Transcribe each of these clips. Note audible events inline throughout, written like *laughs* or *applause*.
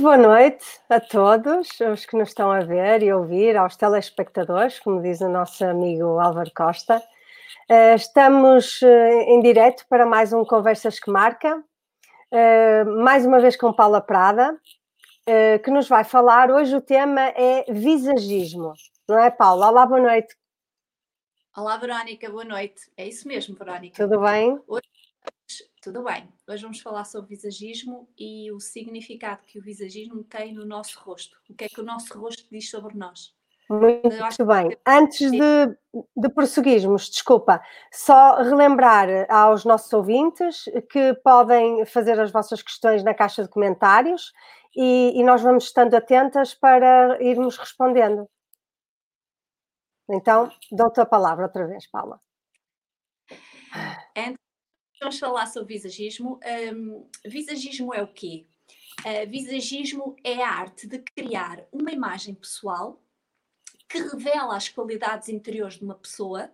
Muito boa noite a todos os que nos estão a ver e ouvir, aos telespectadores, como diz o nosso amigo Álvaro Costa. Eh, estamos eh, em direto para mais um Conversas que Marca, eh, mais uma vez com Paula Prada, que nos vai falar. Hoje o tema é visagismo, não é, Paula? Olá, boa noite. Olá, Verónica, boa noite. É isso mesmo, Verónica. Tudo bem? Hoje, tudo bem. Hoje vamos falar sobre visagismo e o significado que o visagismo tem no nosso rosto. O que é que o nosso rosto diz sobre nós? Muito bem. Antes de, de prosseguirmos, desculpa, só relembrar aos nossos ouvintes que podem fazer as vossas questões na caixa de comentários e, e nós vamos estando atentas para irmos respondendo. Então, dou-te a palavra outra vez, Paula. Antes vamos falar sobre visagismo. Um, visagismo é o quê? Uh, visagismo é a arte de criar uma imagem pessoal que revela as qualidades interiores de uma pessoa,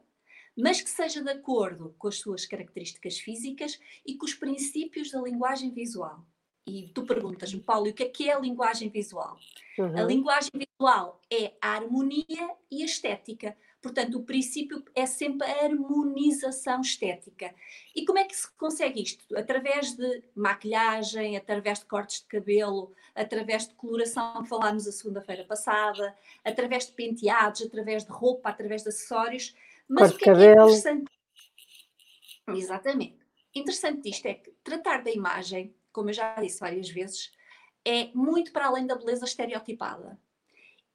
mas que seja de acordo com as suas características físicas e com os princípios da linguagem visual. E tu perguntas-me, Paulo, o que é que é a linguagem visual? Uhum. A linguagem visual é a harmonia e a estética. Portanto, o princípio é sempre a harmonização estética. E como é que se consegue isto? Através de maquilhagem, através de cortes de cabelo, através de coloração, que falámos a segunda-feira passada, através de penteados, através de roupa, através de acessórios. Mas Corte o que é, que é interessante? Exatamente. Interessante disto é que tratar da imagem, como eu já disse várias vezes, é muito para além da beleza estereotipada.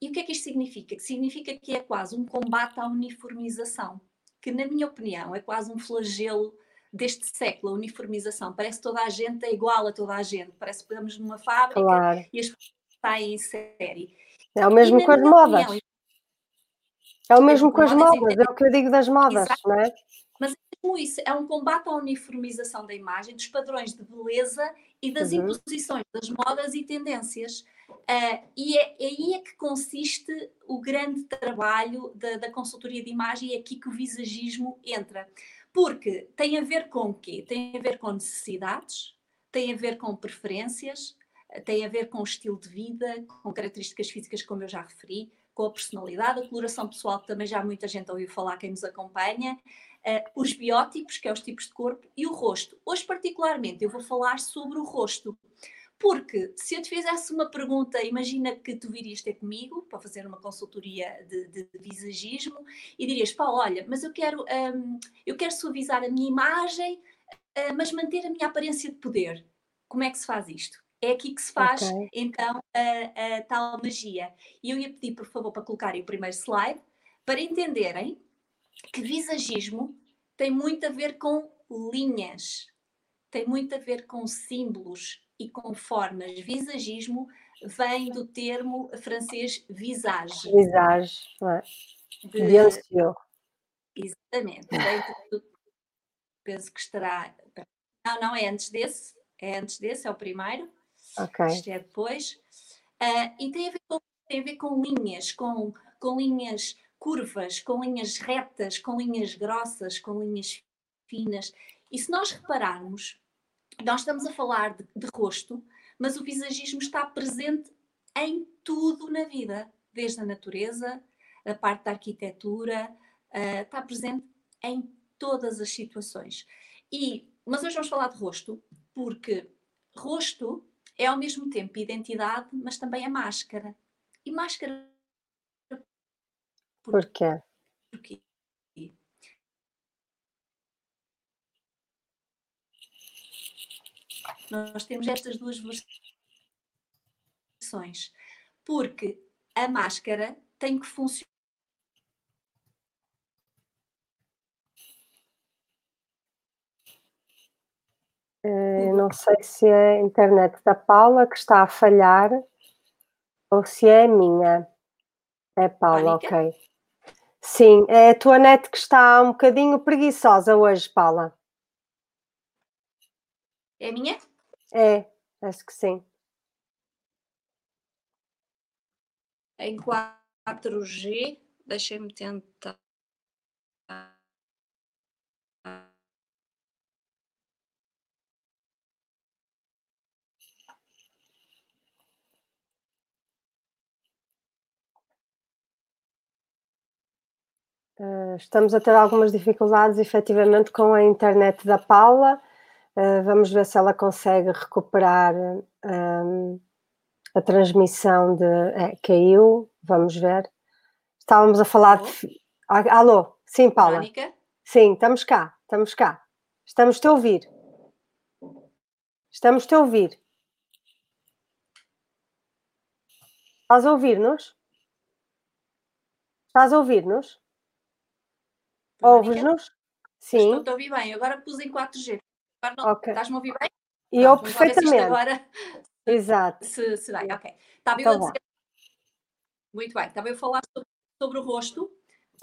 E o que é que isto significa? Que significa que é quase um combate à uniformização, que, na minha opinião, é quase um flagelo deste século, a uniformização. Parece que toda a gente é igual a toda a gente, parece que estamos numa fábrica claro. e as pessoas saem em série. É o mesmo com as modas. Opinião, é o mesmo com as modas, é o que eu digo das modas, Exato. não é? Mas é mesmo isso, é um combate à uniformização da imagem, dos padrões de beleza e das uhum. imposições das modas e tendências. Uh, e é, é, aí é que consiste o grande trabalho da, da, consultoria de imagem e é aqui que o visagismo entra. Porque tem a ver com o quê? Tem a ver com necessidades, tem a ver com preferências, tem a ver com estilo de vida, com características físicas, como eu já referi, com a personalidade, a coloração pessoal, que também já muita gente ouviu falar, quem nos acompanha, uh, os biótipos, que é os tipos de corpo, e o rosto. Hoje, particularmente, eu vou falar sobre o rosto. Porque se eu te fizesse uma pergunta, imagina que tu virias ter comigo para fazer uma consultoria de, de, de visagismo e dirias, pá, olha, mas eu quero, um, eu quero suavizar a minha imagem, uh, mas manter a minha aparência de poder. Como é que se faz isto? É aqui que se faz, okay. então, a, a, tal magia. E eu ia pedir, por favor, para colocarem o primeiro slide, para entenderem que visagismo tem muito a ver com linhas, tem muito a ver com símbolos, e com formas. Visagismo vem do termo francês visage. Visage, é? De... Exatamente. Penso que estará. Não, não, é antes desse. É antes desse, é o primeiro. Ok. Isto é depois. Uh, e tem a, ver com, tem a ver com linhas, com, com linhas curvas, com linhas retas, com linhas grossas, com linhas finas. E se nós repararmos, nós estamos a falar de, de rosto, mas o visagismo está presente em tudo na vida, desde a natureza, a parte da arquitetura, uh, está presente em todas as situações. E, mas hoje vamos falar de rosto, porque rosto é ao mesmo tempo identidade, mas também é máscara. E máscara. Por, por quê? Porque nós temos estas duas versões, porque a máscara tem que funcionar. Uh, não sei se é a internet da Paula que está a falhar ou se é a minha. É Paula, ok. Sim, é a tua net que está um bocadinho preguiçosa hoje, Paula. É a minha? É, acho que sim. Em 4G, deixem-me tentar. Eh, estamos a ter algumas dificuldades efetivamente com a internet da Paula. Uh, vamos ver se ela consegue recuperar um, a transmissão de. É, caiu, vamos ver. Estávamos a falar Alô? de. Alô, sim, Paula. Mónica? Sim, estamos cá, estamos cá. Estamos-te a ouvir. Estamos-te a ouvir. Estás a ouvir-nos? Estás a ouvir-nos? Ouves-nos? Sim. Estou a ouvir bem. Agora pus em 4G. Não... okay. Estás-me a ouvir bem? E eu perfeitamente. Agora... *laughs* Exato. Se, se vai, ok. Estava então, eu a dizer... Muito bem. Estava eu a falar sobre, sobre o rosto.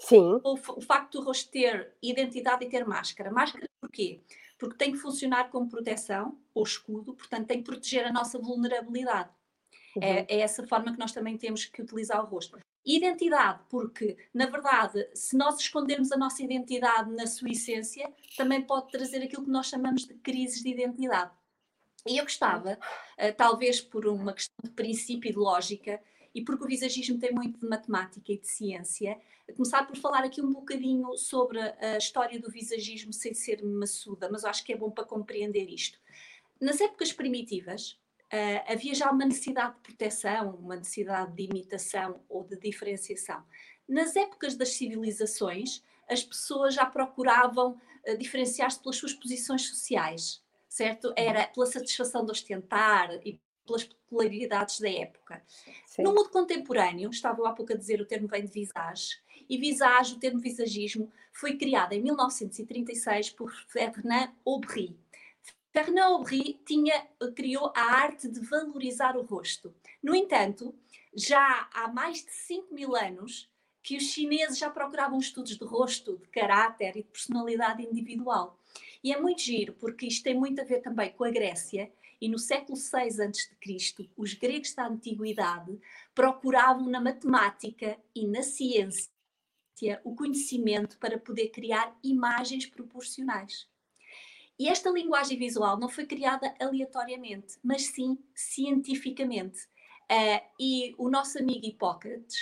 Sim. O, o, facto do rosto ter identidade e ter máscara. Máscara porquê? Porque tem que funcionar como proteção ou escudo, portanto tem que proteger a nossa vulnerabilidade. É, uhum. É, é essa forma que nós também temos que utilizar o rosto. Identidade, porque, na verdade, se nós escondermos a nossa identidade na sua essência, também pode trazer aquilo que nós chamamos de crises de identidade. E eu gostava, uh, talvez por uma questão de princípio e de lógica, e porque o visagismo tem muito de matemática e de ciência, começar por falar aqui um bocadinho sobre a história do visagismo sem ser maçuda, mas acho que é bom para compreender isto. Nas épocas primitivas, uh, havia já uma necessidade de proteção, uma necessidade de imitação ou de diferenciação. Nas épocas das civilizações, as pessoas já procuravam uh, diferenciar-se pelas suas posições sociais, certo? Uhum. Era pela satisfação de ostentar e pelas peculiaridades da época. Sim. No mundo contemporâneo, estava há pouco a dizer, o termo vem de visage, e visage, o termo visagismo, foi criado em 1936 por Fernand Aubry. Fernand Aubry tinha, criou a arte de valorizar o rosto. No entanto, já há mais de 5 mil anos que os chineses já procuravam estudos de rosto, de caráter e de personalidade individual. E é muito giro, porque isto tem muito a ver também com a Grécia, e no século VI a.C., os gregos da antiguidade procuravam na matemática e na ciência o conhecimento para poder criar imagens proporcionais. E esta linguagem visual não foi criada aleatoriamente, mas sim cientificamente. Uh, e o nosso amigo Hipócrates,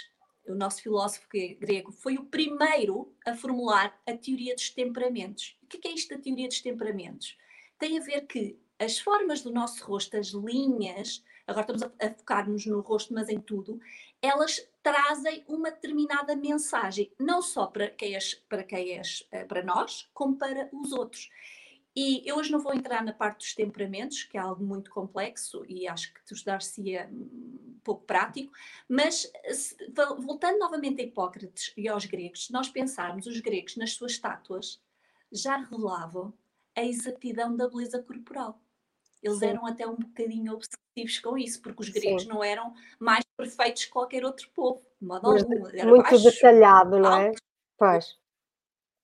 o nosso filósofo grego, foi o primeiro a formular a teoria dos temperamentos. O que é isto da teoria dos temperamentos? Tem a ver que as formas do nosso rosto, as linhas, agora estamos a, a focar-nos no rosto, mas em tudo, elas trazem uma determinada mensagem, não só para quem é, para, quem é, para nós, como para os outros. E eu hoje não vou entrar na parte dos temperamentos, que é algo muito complexo e acho que estudar-se é um pouco prático, mas voltando novamente a Hipócrates e aos gregos, se nós pensarmos, os gregos nas suas estátuas já revelavam a exatidão da beleza corporal. Eles Sim. eram até um bocadinho obsessivos com isso, porque os gregos Sim. não eram mais perfeitos que qualquer outro povo, de modo algum. Muito baixo, detalhado, não é? Pois.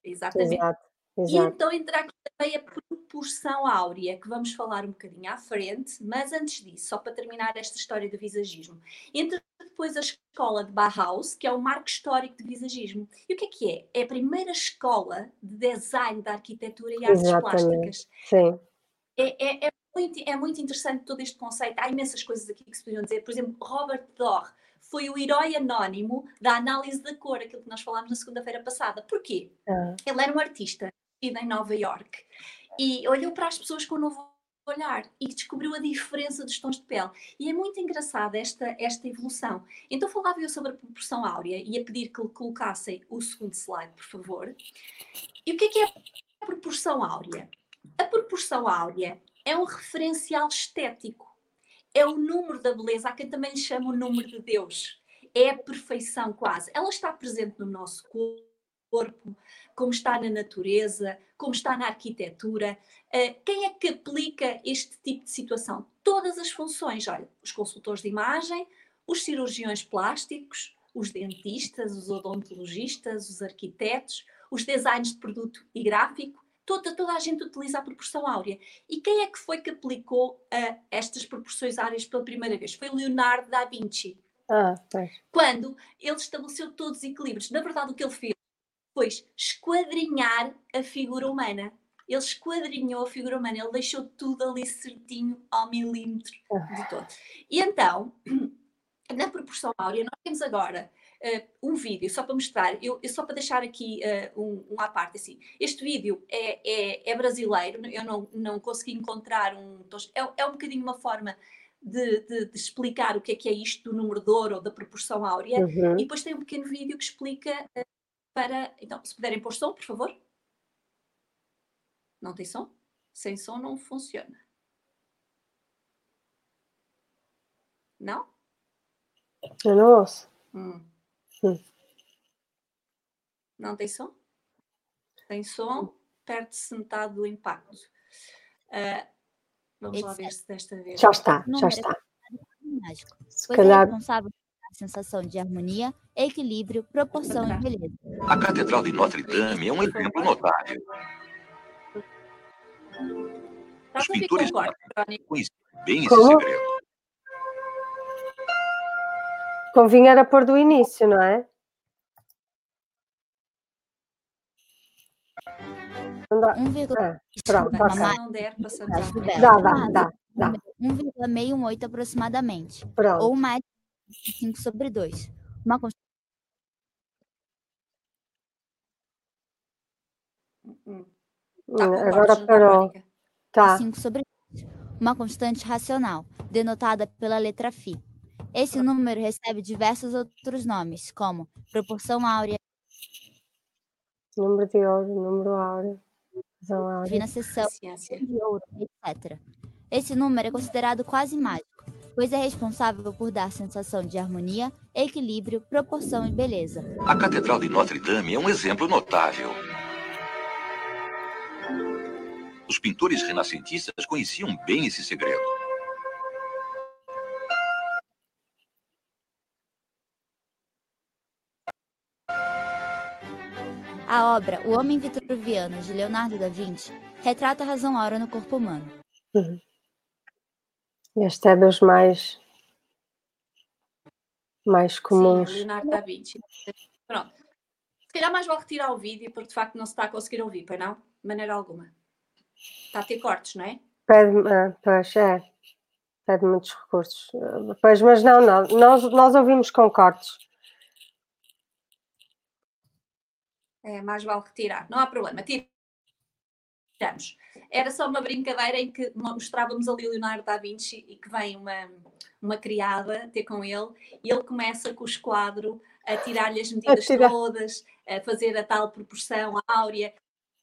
Exatamente. Exato. Exato. E então entra aqui também a proporção áurea, que vamos falar um bocadinho à frente, mas antes disso, só para terminar esta história do visagismo, entra depois a escola de Bauhaus, que é o marco histórico de visagismo. E o que é que é? É a primeira escola de design da arquitetura e artes Exatamente. plásticas. Sim. É, é, é, muito, é muito interessante todo este conceito. Há imensas coisas aqui que se podiam dizer. Por exemplo, Robert Dorr foi o herói anónimo da análise da cor, aquilo que nós falámos na segunda-feira passada. Porquê? Ah. Ele era um artista em Nova York e olhou para as pessoas com um novo olhar e descobriu a diferença dos tons de pele. E é muito engraçada esta, esta evolução. Então falava eu sobre a proporção áurea e a pedir que colocassem o segundo slide, por favor. E o que é que é a proporção áurea? A proporção áurea é um referencial estético. É o número da beleza, a quem também lhe chama o número de Deus. É a perfeição quase. Ela está presente no nosso corpo, como está na natureza, como está na arquitetura. Uh, quem é que aplica este tipo de situação? Todas as funções, olha, os consultores de imagem, os cirurgiões plásticos, os dentistas, os odontologistas, os arquitetos, os designers de produto e gráfico, toda, toda a gente utiliza a proporção áurea. E quem é que foi que aplicou uh, estas proporções áureas pela primeira vez? Foi Leonardo da Vinci. Ah, Quando ele estabeleceu todos os equilíbrios. Na verdade, o que ele fez depois esquadrinhar a figura humana. Ele esquadrinhou a figura humana, ele deixou tudo ali certinho ao milímetro de todo. E então, *clears throat* na proporção áurea, nós temos agora uh, um vídeo, só para mostrar, eu, eu só para deixar aqui uh, um, um à parte, assim, este vídeo é, é, é, brasileiro, eu não, não consegui encontrar um... É, é um bocadinho uma forma de, de, de, explicar o que é que é isto do número de ouro ou da proporção áurea, uhum. e depois tem um pequeno vídeo que explica uh, para... Então, se puderem pôr som, por favor. Não tem som? Sem som não funciona. Não? Eu não ouço. Hum. Hum. Não tem som? Tem som, perde-se metade do impacto. Uh, vamos lá ver se desta vez. Já está, já está. Mágico. Se é calhar... é responsável pela sensação de harmonia, equilíbrio, proporção e beleza. A Catedral de Notre Dame é um exemplo notável. Tá Os pintores conheciam bem esse segredo. Convinha era pôr do início, não é? Dá. 1, é, pronto, não der, passamos Dá, dá, dá. dá. 1,618 aproximadamente. Pronto. Ou mais 5 sobre 2. Uma hum. Tá, Agora parou. Tá. 5 sobre 2. Uma constante racional, denotada pela letra φ. Esse número recebe diversos outros nomes, como proporção áurea, número de ouro, número áureo, áurea, fina seção de ouro, etc. Esse número é considerado quase mágico, pois é responsável por dar sensação de harmonia, equilíbrio, proporção e beleza. A Catedral de Notre Dame é um exemplo notável. Os pintores renascentistas conheciam bem esse segredo. A obra O Homem Vitruviano, de Leonardo da Vinci, retrata a razão aura no corpo humano. Uhum. Este é dos mais, mais comuns. Sim, Leonardo da Vinci. Pronto. Se calhar mais vale retirar o vídeo, porque de facto não se está a conseguir ouvir, pois não? De maneira alguma. Está a ter cortes, não é? Pede, uh, pois é. Pede muitos recursos. Uh, pois, mas não, não. Nós, nós ouvimos com cortes. É, mais vale retirar. Não há problema. Tiramos. Era só uma brincadeira em que mostrávamos ali o Leonardo da Vinci e que vem uma, uma criada ter com ele e ele começa com o esquadro a tirar-lhe as medidas todas, a fazer a tal proporção áurea.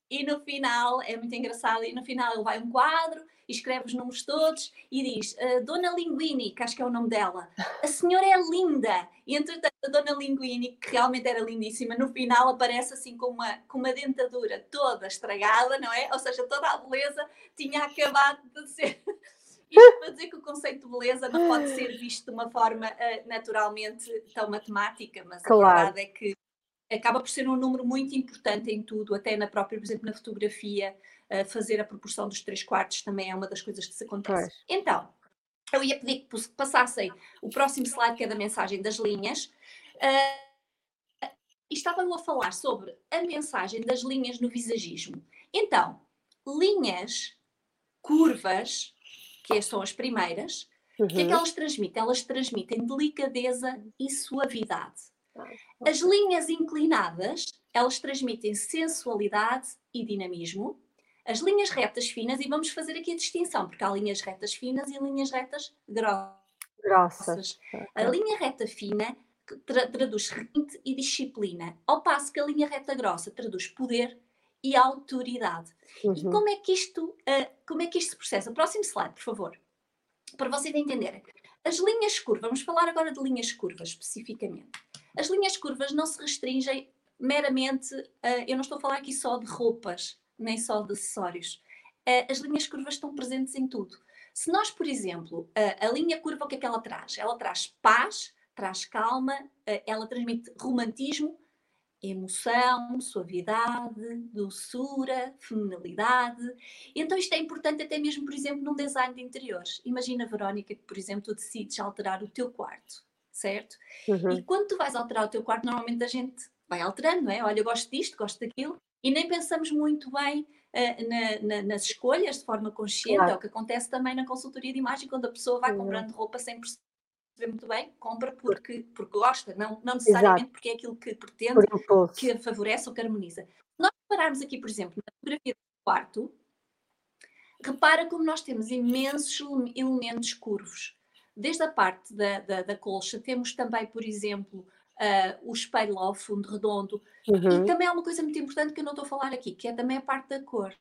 E no final, é muito engraçado, e no final ele vai um quadro escreve os nomes todos e diz uh, Dona Linguini, que acho que é o nome dela, a senhora é linda. E entretanto, a Dona Linguini, que realmente era lindíssima, no final aparece assim com uma, com uma dentadura toda estragada, não é? Ou seja, toda a beleza tinha acabado de ser. *laughs* Isto para dizer que o conceito de beleza não pode ser visto de uma forma uh, naturalmente tão matemática, mas claro. a verdade é que acaba por ser um número muito importante em tudo, até na própria, por exemplo, na fotografia, uh, fazer a proporção dos três quartos também é uma das coisas que se acontece. Pois. Então, eu ia pedir que passassem o próximo slide, que é da mensagem das linhas. Uh, e estava eu a falar sobre a mensagem das linhas no visagismo. Então, linhas, curvas, que são as primeiras, uhum. o que é que uhum. elas transmitem? Elas transmitem delicadeza e suavidade. As linhas inclinadas, elas transmitem sensualidade e dinamismo. As linhas retas finas, e vamos fazer aqui a distinção, porque há linhas retas finas e linhas retas grossas. grossas. A linha reta fina tra traduz requinte e disciplina, ao passo que a linha reta grossa traduz poder e autoridade. Uhum. E como é que isto, uh, como é que isto se processa? Próximo slide, por favor. Para vocês entenderem. As linhas curvas, vamos falar agora de linhas curvas especificamente. As linhas curvas não se restringem meramente, uh, eu não estou a falar aqui só de roupas, nem só de acessórios. Uh, as linhas curvas estão presentes em tudo. Se nós, por exemplo, uh, a linha curva, o que é que ela traz? Ela traz paz, traz calma, ela transmite romantismo, emoção, suavidade, doçura, feminilidade. Então isto é importante até mesmo, por exemplo, num design de interiores. Imagina, Verónica, que, por exemplo, tu decides alterar o teu quarto certo? Uhum. E quando tu vais alterar o teu quarto, normalmente a gente vai alterando, não é? Olha, eu gosto disto, gosto daquilo, e nem pensamos muito bem uh, na, na, nas escolhas de forma consciente, claro. é o que acontece também na consultoria de imagem, quando a pessoa vai uhum. comprando roupa sem perceber muito bem, compra porque, porque gosta, não, não necessariamente Exato. porque é aquilo que pretende, que favorece ou que harmoniza. Nós repararmos aqui, por exemplo, na fotografia do quarto, repara como nós temos imensos elementos curvos. Desde a parte da, da, da colcha, temos também, por exemplo, uh, o espelho ao fundo redondo. Uhum. E também há uma coisa muito importante que eu não estou a falar aqui, que é também a parte da cor.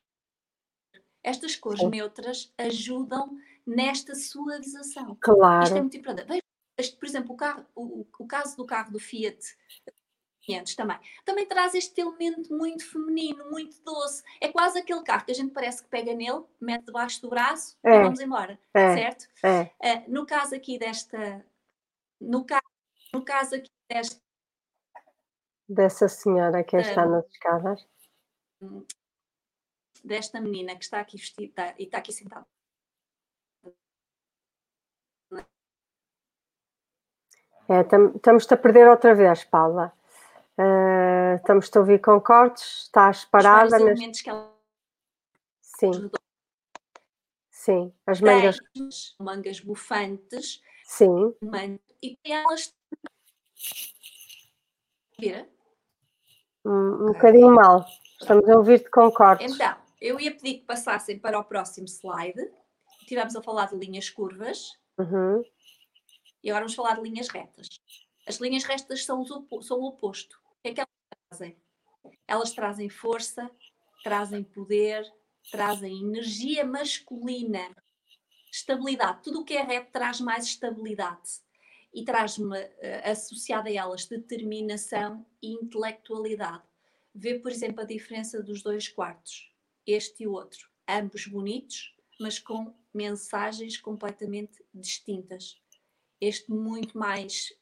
Estas cores Sim. neutras ajudam nesta suavização. Claro. Isto é muito importante. Veja, por exemplo, o, carro, o, o caso do carro do Fiat 500 também. Também traz este elemento muito feminino, muito doce. É quase aquele carro que a gente parece que pega nele, mete debaixo do braço é. e vamos embora. É. Certo? É. Uh, no caso aqui desta. No caso, no caso aqui desta. Dessa senhora que está uh, nas escadas. Desta menina que está aqui vestida e está aqui sentada É, estamos-te a perder outra vez, Paula. Uh, estamos-te a ouvir com cortes, estás parada. Os elementos que ela... Sim. Sim, as mangas. mangas bufantes. Sim. E elas. Vira? Um, um bocadinho mal. Estamos a ouvir-te com cortes. Então, eu ia pedir que passassem para o próximo slide. Estivemos a falar de linhas curvas. Uhum. E agora vamos falar de linhas retas. As linhas retas são o oposto. Que é que elas trazem? Elas trazem força, trazem poder, trazem energia masculina, estabilidade. Tudo o que é reto traz mais estabilidade e traz-me uh, associada a elas determinação e intelectualidade. Vê, por exemplo, a diferença dos dois quartos, este e o outro, ambos bonitos, mas com mensagens completamente distintas este muito mais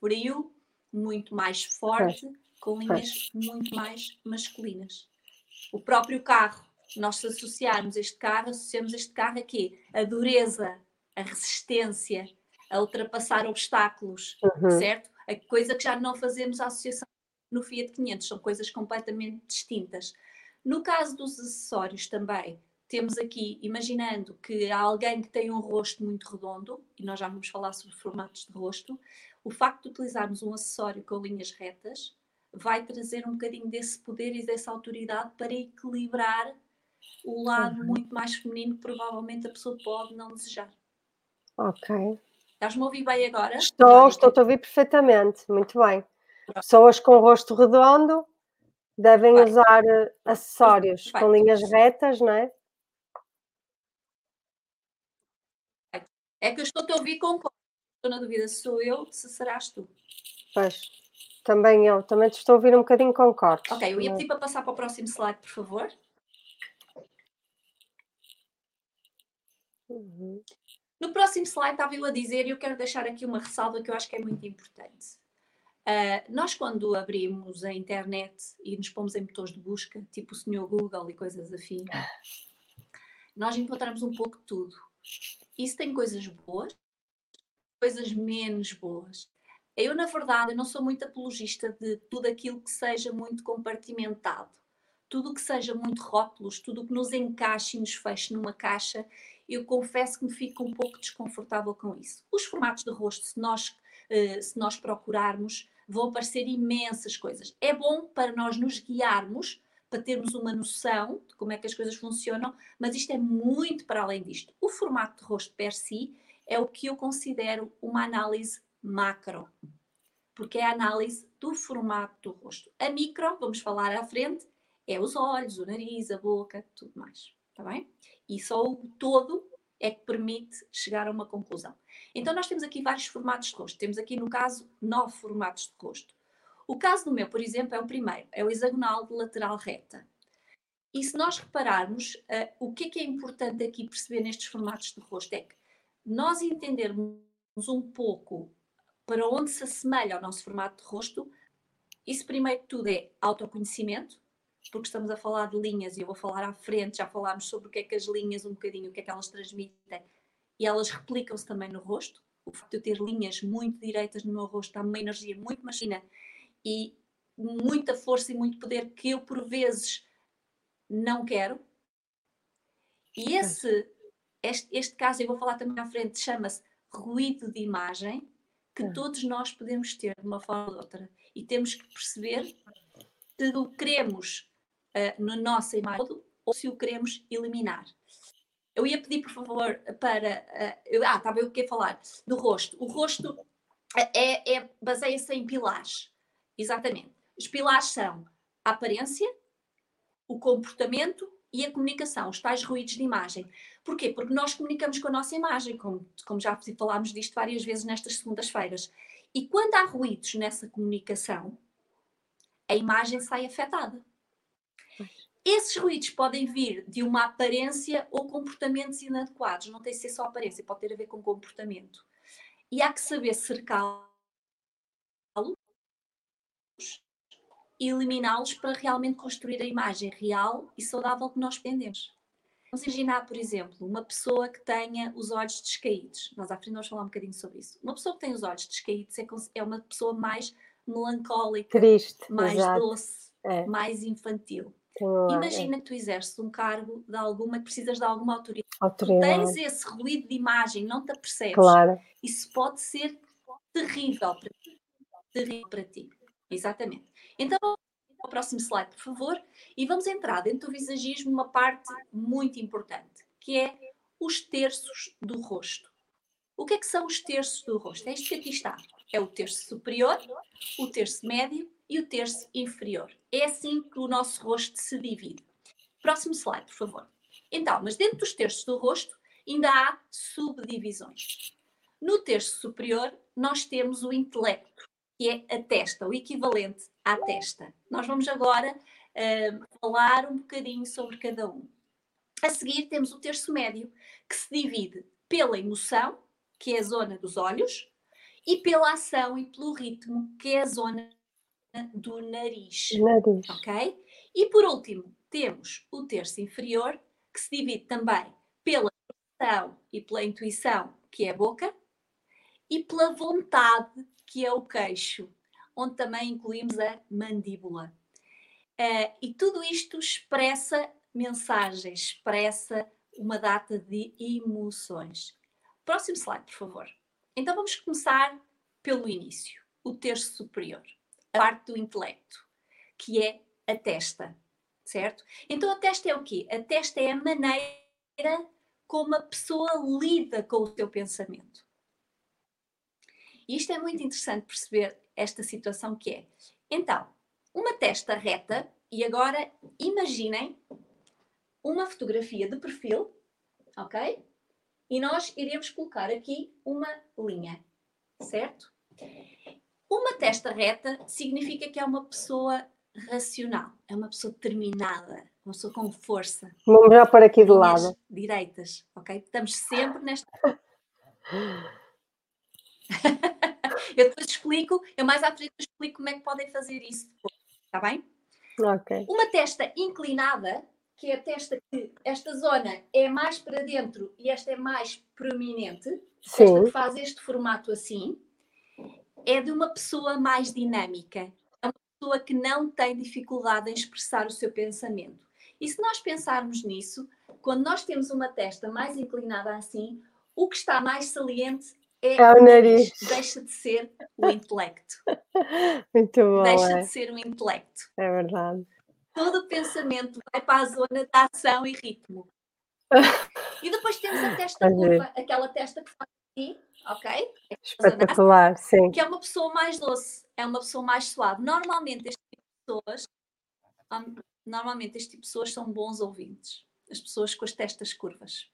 frio, muito mais forte, com linhas muito mais masculinas. O próprio carro, nós se associarmos este carro, associamos este carro a quê? A dureza, a resistência, a ultrapassar obstáculos, uhum. certo? A coisa que já não fazemos a associação no Fiat 500, são coisas completamente distintas. No caso dos acessórios também, temos aqui, imaginando que há alguém que tem um rosto muito redondo, e nós já vamos falar sobre formatos de rosto, o facto de utilizarmos um acessório com linhas retas vai trazer um bocadinho desse poder e dessa autoridade para equilibrar o lado uhum. muito mais feminino que provavelmente a pessoa pode não desejar. Ok. Estás-me a ouvir bem agora? Estou, estou a ouvir perfeitamente, muito bem. Pessoas com rosto redondo devem vai. usar eh, acessórios vai. com linhas retas, não é? É que eu estou a ouvir com Estou na dúvida se sou eu, se serás tu. Pois, também eu, também te estou a ouvir um bocadinho com cortes. Ok, eu ia pedir para passar para o próximo slide, por favor. Uhum. No próximo slide estava eu a dizer, e eu quero deixar aqui uma ressalva que eu acho que é muito importante. Uh, nós, quando abrimos a internet e nos pomos em motores de busca, tipo o senhor Google e coisas afins, nós encontramos um pouco de tudo. Isso tem coisas boas, coisas menos boas. Eu, na verdade, não sou muito apologista de tudo aquilo que seja muito compartimentado. Tudo que seja muito rótulos, tudo que nos encaixe e nos feche numa caixa, eu confesso que me fico um pouco desconfortável com isso. Os formatos de rosto, se nós, eh, se nós procurarmos, vão aparecer imensas coisas. É bom para nós nos guiarmos para termos uma noção de como é que as coisas funcionam, mas isto é muito para além disto. O formato de rosto per si é o que eu considero uma análise macro, porque é a análise do formato do rosto. A micro, vamos falar à frente, é os olhos, o nariz, a boca, tudo mais, está bem? E só o todo é que permite chegar a uma conclusão. Então nós temos aqui vários formatos de rosto. Temos aqui, no caso, nove formatos de rosto. O caso do meu, por exemplo, é o primeiro, é o hexagonal de lateral reta. E se nós repararmos, uh, o que é que é importante aqui perceber nestes formatos de rosto é que nós entendermos um pouco para onde se assemelha ao nosso formato de rosto, isso primeiro que tudo é autoconhecimento, porque estamos a falar de linhas e eu vou falar à frente, já falámos sobre o que é que as linhas, um bocadinho, o que é que elas transmitem, e elas replicam-se também no rosto. O facto de eu ter linhas muito direitas no meu rosto dá uma energia muito machina e muita força e muito poder que eu por vezes não quero. E esse, este, este caso, eu vou falar também à frente, chama-se ruído de imagem. que todos nós podemos ter de uma forma ou de outra. E temos que perceber se o queremos uh, no nosso imagem ou se o queremos eliminar. Eu ia pedir, por favor, para. Uh, eu, ah, estava eu que ia falar do rosto. O rosto é, é baseia-se em pilares. Exatamente. Os pilares são a aparência, o comportamento e a comunicação, os tais ruídos de imagem. Porquê? Porque nós comunicamos com a nossa imagem, como, como já falámos disto várias vezes nestas segundas-feiras. E quando há ruídos nessa comunicação, a imagem sai afetada. Esses ruídos podem vir de uma aparência ou comportamentos inadequados. Não tem que ser só aparência, pode ter a ver com comportamento. E há que saber cercá-los e eliminá-los para realmente construir a imagem real e saudável que nós pretendemos. Vamos imaginar, por exemplo, uma pessoa que tenha os olhos descaídos. Nós à frente vamos falar um bocadinho sobre isso. Uma pessoa que tem os olhos descaídos é, é uma pessoa mais melancólica, Triste, mais exato. doce, é. mais infantil. Imagina que tu exerces um cargo de alguma que precisas de alguma autoridade. autoridade. Tens esse ruído de imagem, não te apercebes. Claro. Isso pode ser terrível para ti. Terrível para ti. Exatamente. Então, ao próximo slide, por favor, e vamos entrar dentro do visagismo uma parte muito importante, que é os terços do rosto. O que é que são os terços do rosto? É isto que aqui está. É o terço superior, o terço médio e o terço inferior. É assim que o nosso rosto se divide. Próximo slide, por favor. Então, mas dentro dos terços do rosto ainda há subdivisões. No terço superior, nós temos o intelecto, que é a testa, o equivalente à testa. Nós vamos agora uh, falar um bocadinho sobre cada um. A seguir, temos o terço médio, que se divide pela emoção, que é a zona dos olhos, e pela ação e pelo ritmo, que é a zona do nariz. Nariz. Ok? E por último, temos o terço inferior, que se divide também pela ação e pela intuição, que é a boca, e pela vontade, que é o queixo, onde também incluímos a mandíbula. Uh, e tudo isto expressa mensagens, expressa uma data de emoções. Próximo slide, por favor. Então vamos começar pelo início, o terço superior, a parte do intelecto, que é a testa, certo? Então a testa é o quê? A testa é a maneira como a pessoa lida com o seu pensamento. E isto é muito interessante perceber esta situação que é. Então, uma testa reta, e agora imaginem uma fotografia de perfil, ok? E nós iremos colocar aqui uma linha, certo? Uma testa reta significa que é uma pessoa racional, é uma pessoa determinada, uma pessoa com força. Vamos já para aqui do lado. Direitas, ok? Estamos sempre nesta. *laughs* eu depois explico, eu mais à frente explico como é que podem fazer isso está bem? Ok. Uma testa inclinada que é a testa que esta zona é mais para dentro e esta é mais prominente, Sim. esta que faz este formato assim, é de uma pessoa mais dinâmica. É uma pessoa que não tem dificuldade em expressar o seu pensamento. E se nós pensarmos nisso, quando nós temos uma testa mais inclinada assim, o que está mais saliente é, é o nariz. Deixa de ser o intelecto. *laughs* Muito bom. Deixa é. de ser o intelecto. É verdade todo o pensamento vai para a zona da ação e ritmo. *laughs* E depois temos a testa curva, aquela testa que faz aqui, ok? Espetacular, sim. Que é uma pessoa mais doce, é uma pessoa mais suave. Normalmente este tipo de pessoas, normalmente este tipo de pessoas são bons ouvintes. As pessoas com as testas curvas.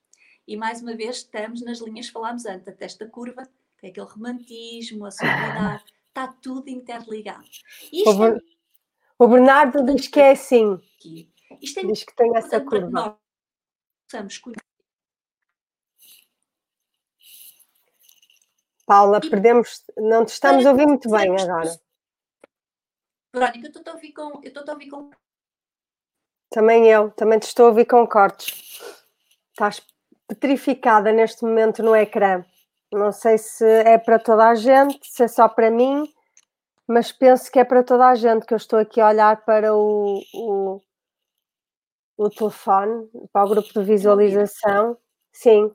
E mais uma vez estamos nas linhas que falámos antes, a testa curva, tem aquele romantismo, a suavidade, está *laughs* tudo interligado. Isto é o Bernardo diz que é assim. Isto é diz que tem essa curva. Paula, perdemos, não te estamos a ouvir muito bem agora. Verónica, eu estou a ouvir com. Eu estou a ouvir com. Também eu, também te estou a ouvir com cortes. Estás petrificada neste momento no ecrã. Não sei se é para toda a gente, se é só para mim mas penso que é para toda a gente que eu estou aqui a olhar para o, o, o telefone, para o grupo de visualização. Sim.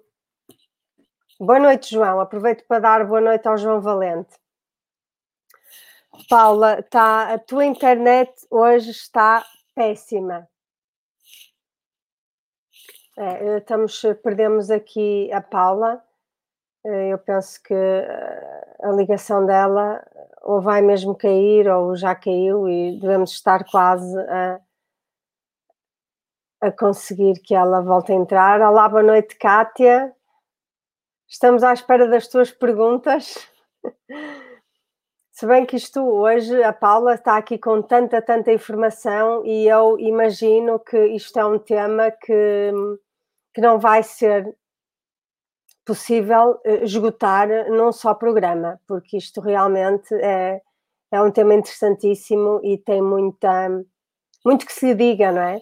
Boa noite, João. Aproveito para dar boa noite ao João Valente. Paula, tá, a tua internet hoje está péssima. É, estamos, perdemos aqui a Paula. Eu penso que a ligação dela ou vai mesmo cair ou já caiu e devemos estar quase a, a conseguir que ela volte a entrar. Olá, boa noite, Kátia. Estamos à espera das tuas perguntas. Se bem que isto hoje, a Paula está aqui com tanta, tanta informação e eu imagino que isto é um tema que, que não vai ser possível eh, esgotar num só programa, porque isto realmente é, é um tema interessantíssimo e tem muita, muito que se diga, não é?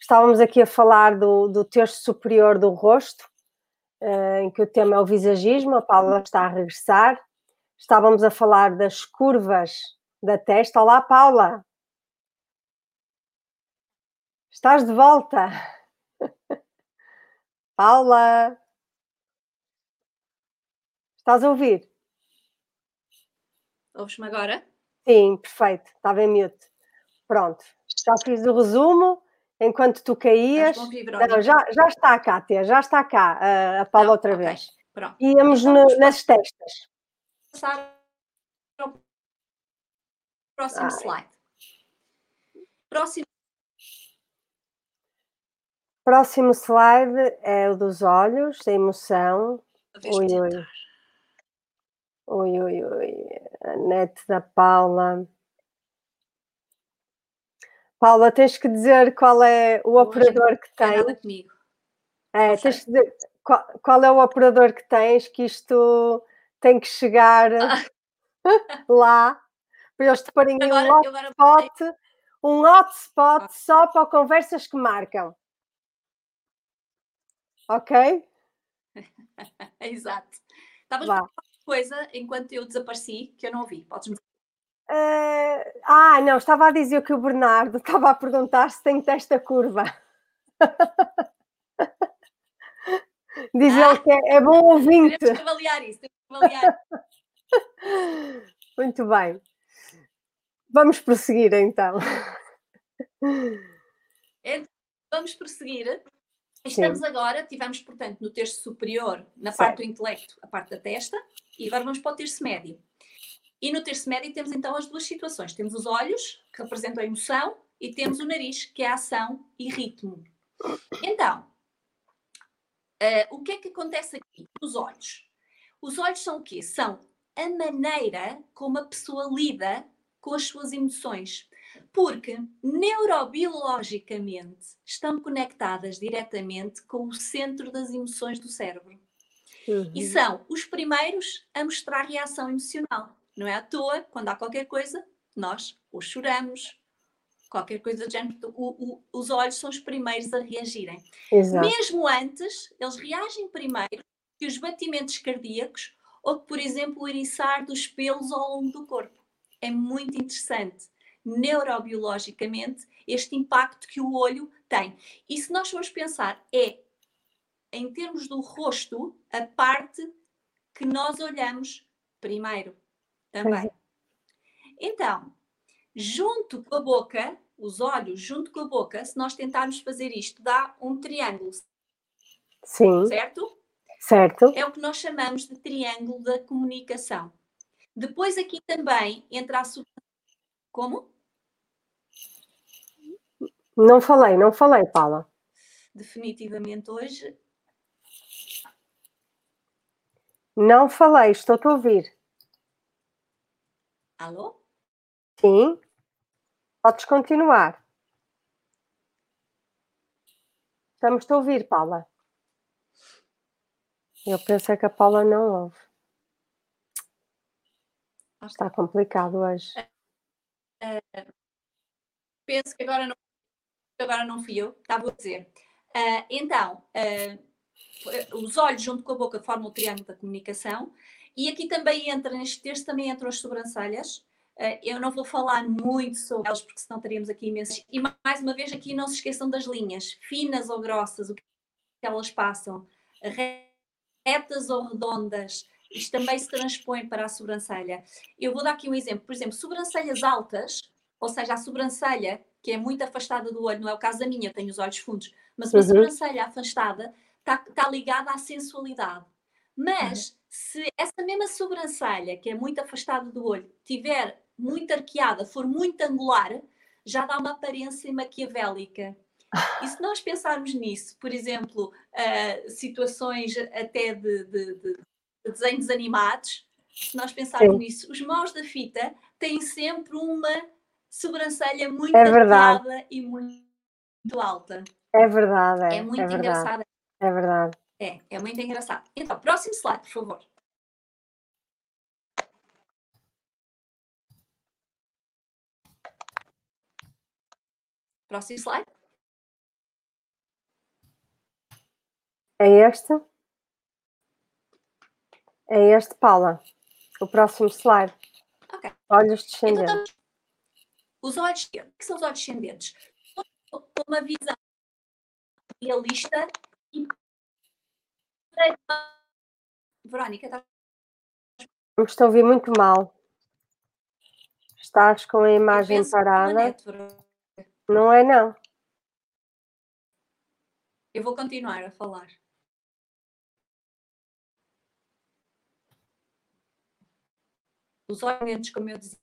Estávamos aqui a falar do, do terço superior do rosto, uh, em que o tema é o visagismo, a Paula está a regressar. Estávamos a falar das curvas da testa. Olá, Paula! Estás de volta? Paula! Estás a ouvir? Ouves-me agora? Sim, perfeito. Estava em mute. Pronto. Já fiz o resumo. Enquanto tu caías. Não, já, já está, Kátia, já está cá a, a Paula Não, outra okay. vez. Pronto. Íamos então, no, nas testas. Passar ao próximo Ai. slide. Próximo. Próximo slide é o dos olhos, da emoção. Oi, oi. Oi, oi, oi. A net da Paula. Paula, tens que dizer qual é o operador que tens. comigo. É, tens que dizer qual, qual, é o operador que tens, que isto tem que chegar ah. *laughs* lá para eles te *laughs* porem um hotspot, um hotspot só para conversas que marcam. Ok? *laughs* Exato. Estavas a coisa enquanto eu desapareci que eu não ouvi. Podes-me Uh, ah, não, estava a dizer que o Bernardo *laughs* estava a perguntar se tem testa curva. *laughs* Diz ah, ele que é, é bom ouvinte. Temos que avaliar isso, temos que avaliar. Muito bem. Vamos prosseguir então. então vamos prosseguir. Estamos Sim. agora, tivemos, portanto, no terço superior, na certo. parte do intelecto, a parte da testa, e agora vamos para o terço médio. E no terço médio temos então as duas situações. Temos os olhos, que representam a emoção, e temos o nariz, que é a ação e ritmo. Então, uh, o que é que acontece aqui nos olhos? Os olhos são o quê? São a maneira como a pessoa lida com as suas emoções porque neurobiologicamente estão conectadas diretamente com o centro das emoções do cérebro. Uhum. E são os primeiros a mostrar reação emocional. Não é à toa, quando há qualquer coisa, nós ou choramos, qualquer coisa do género, o, o, os olhos são os primeiros a reagirem. Exato. Mesmo antes, eles reagem primeiro que os batimentos cardíacos ou que, por exemplo, o eriçar dos pelos ao longo do corpo. É muito interessante neurobiologicamente este impacto que o olho tem. E se nós formos pensar, é em termos do rosto a parte que nós olhamos primeiro também. Então, junto com a boca, os olhos junto com a boca, se nós tentarmos fazer isto, dá um triângulo. Sim. Certo? Certo. É o que nós chamamos de triângulo da comunicação. Depois aqui também entra a como? Não falei, não falei, Paula. Definitivamente hoje. Não falei, estou-te a ouvir. Alô? Sim. Podes continuar. Estamos a ouvir, Paula. Eu pensei que a Paula não ouve. Está complicado hoje. Uh, penso que agora não agora não fui eu, estava a dizer. Uh, então, uh, os olhos junto com a boca formam o triângulo da comunicação e aqui também entra, neste texto também entram as sobrancelhas. Uh, eu não vou falar muito sobre elas porque senão teríamos aqui imensas. E mais uma vez aqui não se esqueçam das linhas, finas ou grossas, o que elas passam. retas ou redondas. Isto também se transpõe para a sobrancelha. Eu vou dar aqui um exemplo. Por exemplo, sobrancelhas altas, ou seja, a sobrancelha que é muito afastada do olho, não é o caso da minha, eu tenho os olhos fundos, mas uma uhum. sobrancelha afastada está tá ligada à sensualidade. Mas uhum. se essa mesma sobrancelha, que é muito afastada do olho, tiver muito arqueada, for muito angular, já dá uma aparência maquiavélica. E se nós pensarmos nisso, por exemplo, uh, situações até de, de, de, desenhos animados, se nós pensarmos Sim. nisso, os maus da fita têm sempre uma sobrancelha muito é arqueada e muito alta. É verdade, é. É muito é engraçado. É verdade. É, é muito engraçado. Então, próximo slide, por favor. Próximo slide. É este? É este, Paula. O próximo slide. Ok. Olhos descendentes. Então, os olhos, o que são os olhos descendentes? Uma visão realista e. Verónica, está. Me estou a ouvir muito mal. Estás com a imagem parada. Não é, não. Eu vou continuar a falar. Os olhos, como eu dizia.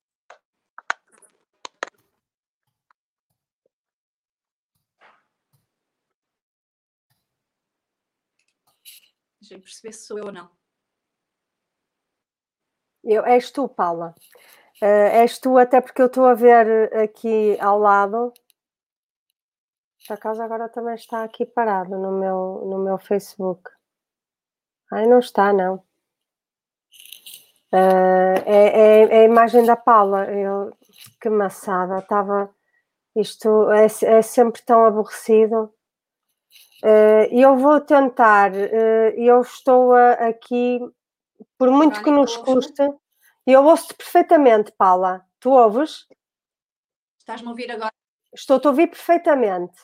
Eu perceber se sou eu ou não. Eu, és tu, Paula. Uh, és tu, até porque eu estou a ver aqui ao lado por acaso agora também está aqui parado no meu, no meu Facebook. Ai, não está, não. Uh, é, é, é, a imagem da Paula. Eu, que maçada. Estava. Isto é, é sempre tão aborrecido. Uh, eu vou tentar. Uh, eu estou aqui, por muito que nos custe. Eu ouço-te perfeitamente, Paula. Tu ouves? Estás-me a ouvir agora? Estou-te a ouvir perfeitamente.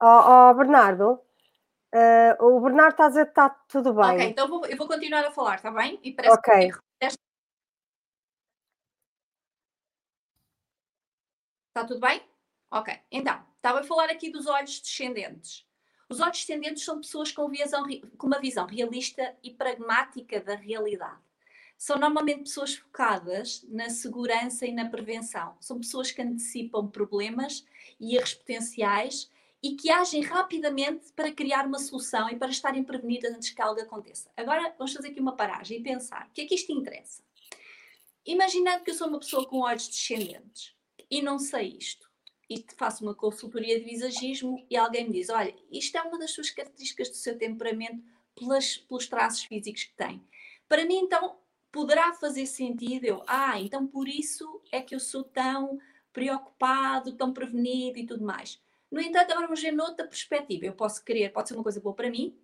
Ó oh, oh, Bernardo, uh, o Bernardo está a dizer que está tudo bem. Ok, então vou, eu vou continuar a falar, está bem? E parece ok. Que... Está tudo bem? Ok, então, estava a falar aqui dos olhos descendentes. Os olhos descendentes são pessoas com, visão, com uma visão realista e pragmática da realidade. São normalmente pessoas focadas na segurança e na prevenção. São pessoas que antecipam problemas e erros potenciais e que agem rapidamente para criar uma solução e para estarem prevenidas antes que algo aconteça. Agora vamos fazer aqui uma paragem e pensar: o que é que isto interessa? Imaginando que eu sou uma pessoa com olhos descendentes e não sei isto, e faço uma consultoria de visagismo e alguém me diz: olha, isto é uma das suas características do seu temperamento pelas, pelos traços físicos que tem. Para mim, então, poderá fazer sentido eu, ah, então por isso é que eu sou tão preocupado, tão prevenido e tudo mais. No entanto, agora vamos ver noutra perspectiva. Eu posso querer, pode ser uma coisa boa para mim,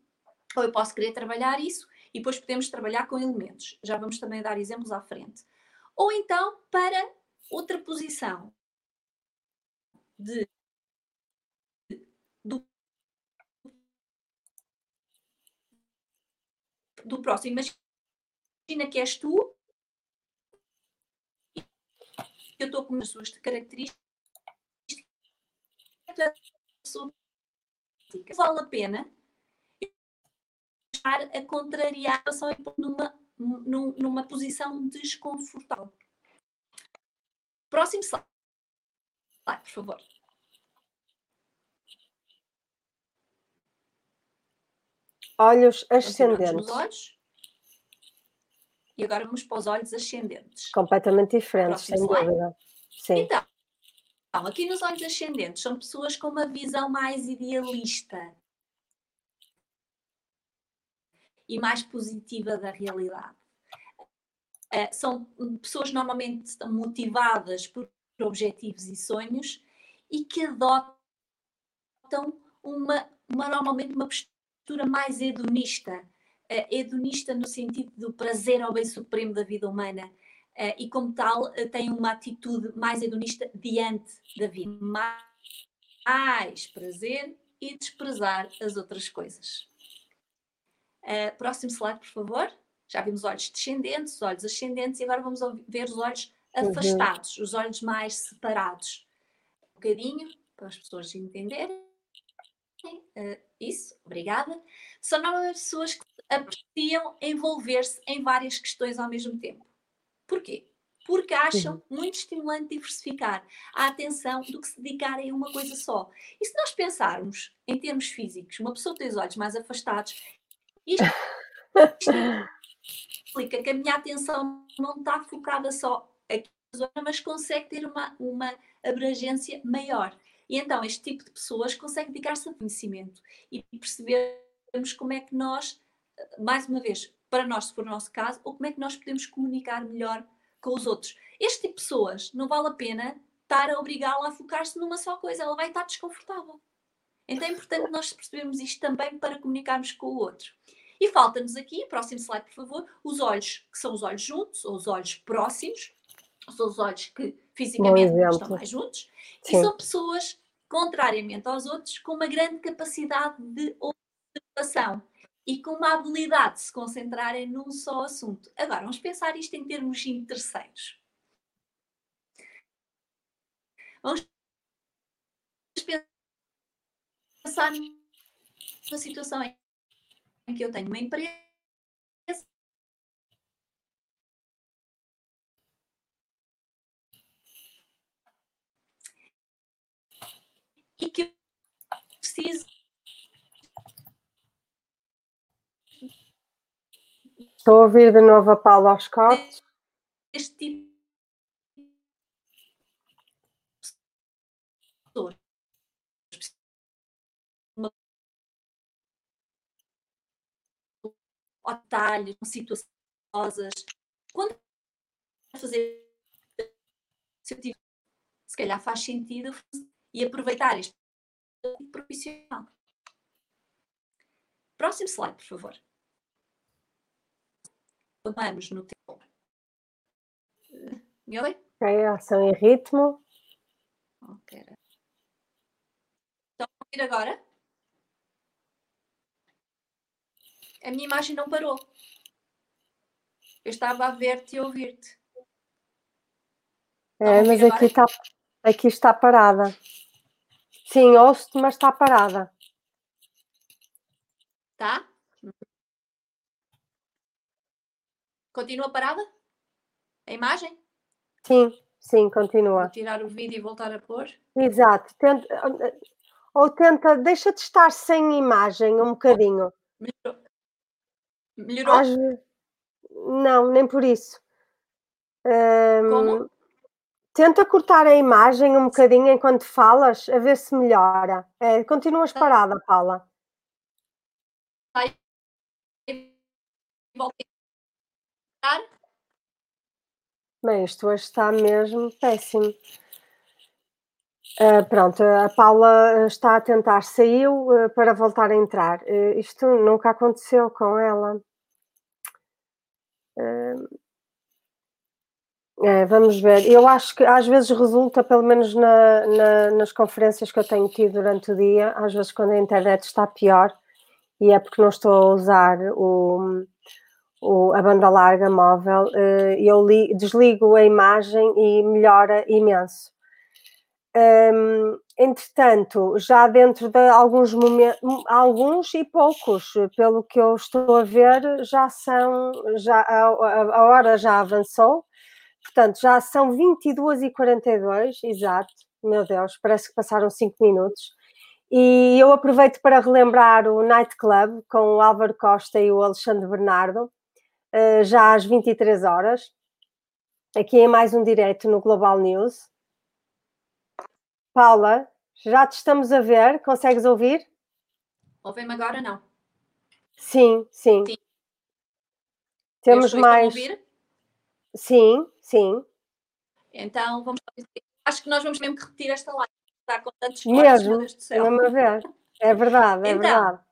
ou eu posso querer trabalhar isso e depois podemos trabalhar com elementos. Já vamos também dar exemplos à frente. Ou então para outra posição de do, do próximo. Imagina que és tu eu estou com as suas características vale a pena estar a contrariar ação numa, numa posição desconfortável. Próximo slide. Slide, por favor. Olhos ascendentes. Olhos. E agora vamos para os olhos ascendentes. Completamente diferentes, sem dúvida. Sim. Então, então, aqui nos olhos ascendentes são pessoas com uma visão mais idealista e mais positiva da realidade. Uh, são pessoas normalmente motivadas por objetivos e sonhos e que adotam uma, uma normalmente uma postura mais hedonista, uh, hedonista no sentido do prazer ao bem supremo da vida humana, Uh, e, como tal, uh, tem uma atitude mais hedonista diante da vida. Mais prazer e desprezar as outras coisas. Uh, próximo slide, por favor. Já vimos olhos descendentes, olhos ascendentes e agora vamos ver os olhos. Afastados, uhum. os olhos mais separados. Um bocadinho, para as pessoas entenderem. Uh, isso, obrigada. São novas pessoas que apreciam envolver-se em várias questões ao mesmo tempo. Porquê? Porque acham uhum. muito estimulante diversificar a atenção do que se dedicarem a uma coisa só. E se nós pensarmos em termos físicos, uma pessoa tem os olhos mais afastados, isto *laughs* explica que a minha atenção não está focada só aqui na zona, mas consegue ter uma, uma abrangência maior. E então este tipo de pessoas consegue dedicar-se a conhecimento e percebermos como é que nós, mais uma vez, para nós, se for o nosso caso, ou como é que nós podemos comunicar melhor com os outros. Este tipo de pessoas não vale a pena estar a obrigá-la a focar-se numa só coisa, ela vai estar desconfortável. Então é importante nós percebermos isto também para comunicarmos com o outro. E falta-nos aqui, próximo slide, por favor, os olhos, que são os olhos juntos, ou os olhos próximos, são os olhos que fisicamente estão mais juntos, Sim. e são pessoas, contrariamente aos outros, com uma grande capacidade de observação e com uma habilidade de se concentrarem num só assunto. Agora, vamos pensar isto em termos terceiros. Vamos pensar numa situação em que eu tenho uma empresa e que eu preciso Estou a ouvir de novo a Paula aos cortes. Este tipo atalhos, situações quando fazer se, tiver, se calhar faz sentido e aproveitar este profissional. Próximo slide, por favor vamos no tempo. Me ouve? Ok, ação e ritmo. Ok. Estão a ouvir agora? A minha imagem não parou. Eu estava a ver-te e ouvir-te. É, mas aqui está, aqui está parada. Sim, ouço-te, mas está parada. Tá? Continua parada? A imagem? Sim, sim, continua. Vou tirar o vídeo e voltar a pôr. Exato. Tenta, ou tenta, deixa de estar sem imagem um bocadinho. Melhorou? Melhorou? Às, não, nem por isso. Um, Como? Tenta cortar a imagem um bocadinho enquanto falas, a ver se melhora. É, continuas tá. parada, Paula. Vai. Bem, isto hoje está mesmo péssimo. Uh, pronto, a Paula está a tentar, saiu uh, para voltar a entrar. Uh, isto nunca aconteceu com ela. É, vamos ver. Eu acho que às vezes resulta, pelo menos na, na, nas conferências que eu tenho tido durante o dia, às vezes quando a internet está pior, e é porque não estou a usar o, o, a banda larga móvel, uh, eu li, desligo a imagem e melhora imenso. Um, entretanto, já dentro de alguns momentos, alguns e poucos, pelo que eu estou a ver, já são, já, a, a hora já avançou, portanto, já são 22 e 42, exato, meu Deus, parece que passaram 5 minutos. E eu aproveito para relembrar o Night Club com o Álvaro Costa e o Alexandre Bernardo, uh, já às 23 horas, aqui em mais um direto no Global News. Paula, já te estamos a ver, consegues ouvir? Ouvem-me agora? Não. Sim, sim. sim. Temos mais. Sim, sim. Então, vamos. Acho que nós vamos mesmo que repetir esta live. Está com tantos Mesmo, vamos ver. É verdade, é então, verdade.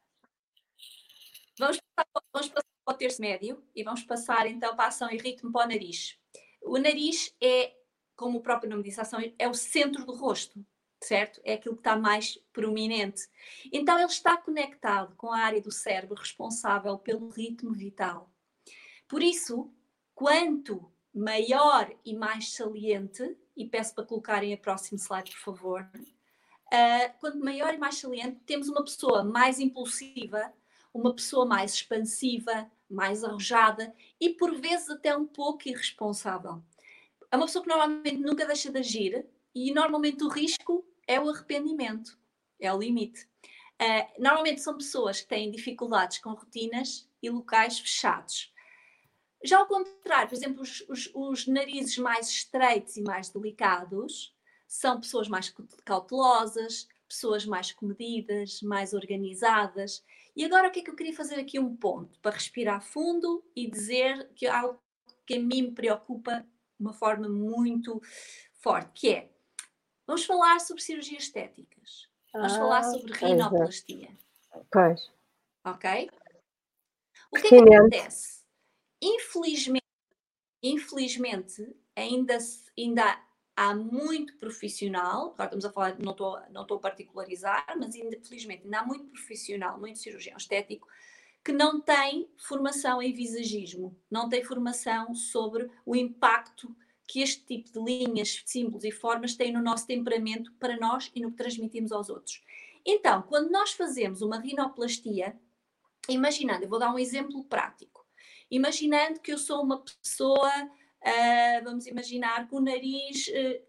Vamos passar, vamos passar para o terço médio e vamos passar então para a ação e ritmo para o nariz. O nariz é, como o próprio nome diz, ação é o centro do rosto. certo? É aquilo que está mais prominente. Então, ele está conectado com a área do cérebro responsável pelo ritmo vital. Por isso, quanto maior e mais saliente, e peço para colocarem a próximo slide, por favor, uh, quanto maior e mais saliente, temos uma pessoa mais impulsiva, uma pessoa mais expansiva, mais arrojada e por vezes até um pouco irresponsável. É uma pessoa que normalmente nunca deixa de agir e normalmente o risco é o arrependimento, é o limite. Uh, normalmente são pessoas que têm dificuldades com rotinas e locais fechados. Já ao contrário, por exemplo, os, os, os narizes mais estreitos e mais delicados são pessoas mais cautelosas, pessoas mais comedidas, mais organizadas. E agora o que é que eu queria fazer aqui um ponto para respirar fundo e dizer que algo que a mim me preocupa de uma forma muito forte, que é vamos falar sobre cirurgias estéticas. Vamos ah, falar sobre é. rinoplastia. Pois. Ok? O que é que acontece? Infelizmente, infelizmente ainda, ainda há muito profissional, agora estamos a falar, não estou, não estou a particularizar, mas infelizmente ainda há muito profissional, muito cirurgião estético, que não tem formação em visagismo, não tem formação sobre o impacto que este tipo de linhas, símbolos e formas têm no nosso temperamento para nós e no que transmitimos aos outros. Então, quando nós fazemos uma rinoplastia, imaginando, eu vou dar um exemplo prático imaginando que eu sou uma pessoa, uh, vamos imaginar, com o nariz uh,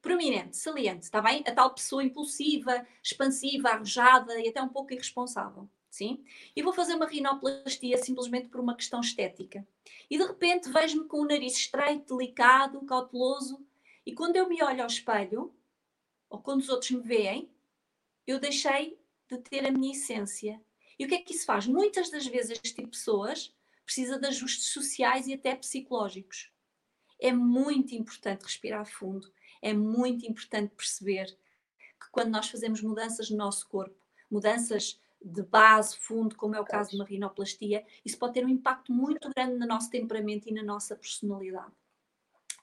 prominente, saliente, está bem? A tal pessoa impulsiva, expansiva, arrojada e até um pouco irresponsável. Sim? E vou fazer uma rinoplastia simplesmente por uma questão estética. E de repente vejo-me com o nariz estreito, delicado, cauteloso, e quando eu me olho ao espelho, ou quando os outros me veem, eu deixei de ter a minha essência. E o que é que isso faz? Muitas das vezes este tipo de pessoas precisa de ajustes sociais e até psicológicos. É muito importante respirar fundo, é muito importante perceber que quando nós fazemos mudanças no nosso corpo, mudanças de base, fundo, como é o caso de uma rinoplastia, isso pode ter um impacto muito grande no nosso temperamento e na nossa personalidade.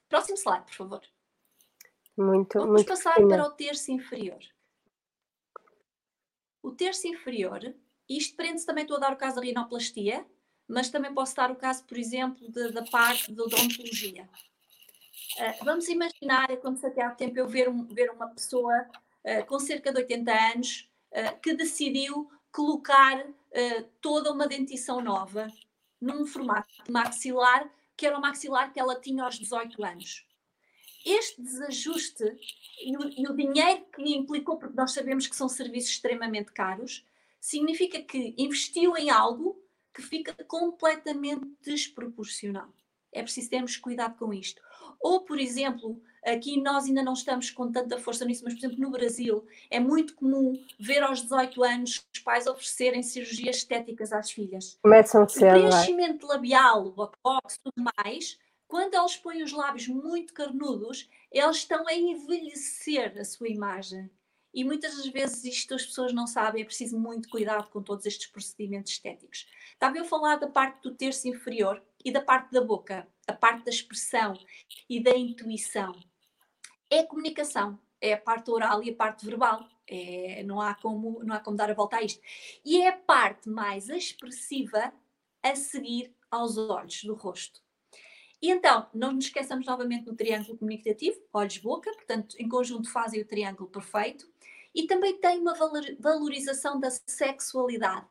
Próximo slide, por favor. Muito, Vamos muito passar fina. para o terço inferior. O terço inferior, isto prende-se também, estou a dar o caso da rinoplastia, mas também posso dar o caso, por exemplo, de, da parte da odontologia. Uh, vamos imaginar, aconteceu até há tempo eu ver, um, ver uma pessoa uh, com cerca de 80 anos uh, que decidiu colocar toda uma dentição nova num formato de maxilar, que era o maxilar que ela tinha aos 18 anos. Este desajuste e o, e o dinheiro que implicou, porque nós sabemos que são serviços extremamente caros, significa que investiu em algo que fica completamente desproporcional. É preciso termos cuidado com isto. Ou, por exemplo, aqui nós ainda não estamos com tanta força nisso, mas, por exemplo, no Brasil é muito comum ver aos 18 anos os pais oferecerem cirurgias estéticas às filhas. Começam a ser. O preenchimento labial, o botox, tudo mais, quando eles põem os lábios muito carnudos, eles estão a envelhecer a sua imagem. E muitas das vezes isto as pessoas não sabem, é preciso muito cuidado com todos estes procedimentos estéticos. Estava eu a falar da parte do terço inferior e da parte da boca, a parte da expressão e da intuição. É a comunicação, é a parte oral e a parte verbal. É, não, há como, não há como dar a volta a isto. E é a parte mais expressiva a seguir aos olhos do rosto. E então, não nos esqueçamos novamente do triângulo comunicativo, olhos-boca, portanto, em conjunto fazem o triângulo perfeito e também tem uma valorização da sexualidade.